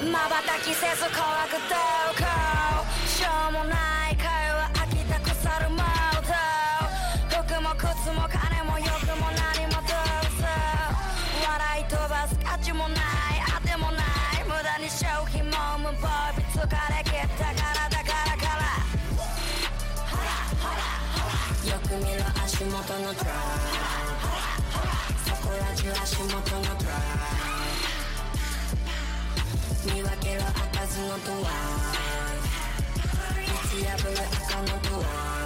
瞬きせず怖くてこうしょうもない会話飽きた腐るモード服も靴も金も欲も何もどうぞ笑い飛ばす価値もないあてもない無駄に消費も無防備疲れ切ったからだからから。よく見ろ足元のトライそこら中足元のトラ。イけろ開かずのドア打ち破る赤のドア